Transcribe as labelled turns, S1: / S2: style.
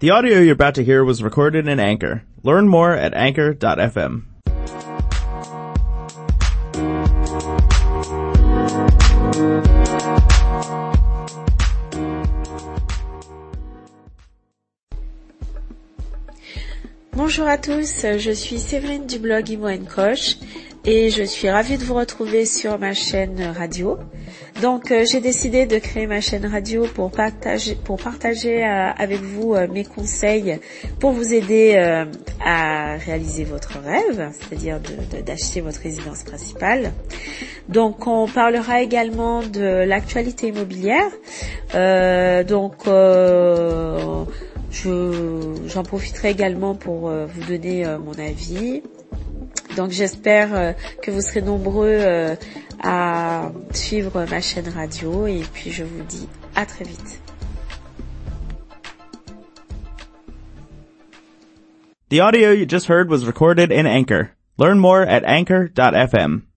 S1: The audio you're about to hear was recorded in Anchor. Learn more at anchor.fm.
S2: Bonjour à tous, je suis Séverine du blog Imo Coach et je suis ravie de vous retrouver sur ma chaîne radio. Donc euh, j'ai décidé de créer ma chaîne radio pour partager, pour partager euh, avec vous euh, mes conseils pour vous aider à réaliser votre rêve, c'est-à-dire d'acheter votre résidence principale. Donc on parlera également de l'actualité immobilière. donc j'en profiterai également pour vous donner mon avis, donc j'espère euh, que vous serez nombreux euh, à suivre ma chaîne radio et puis je vous dis à très vite.
S1: The audio you just heard was recorded in Anchor. Learn more at anchor.fm.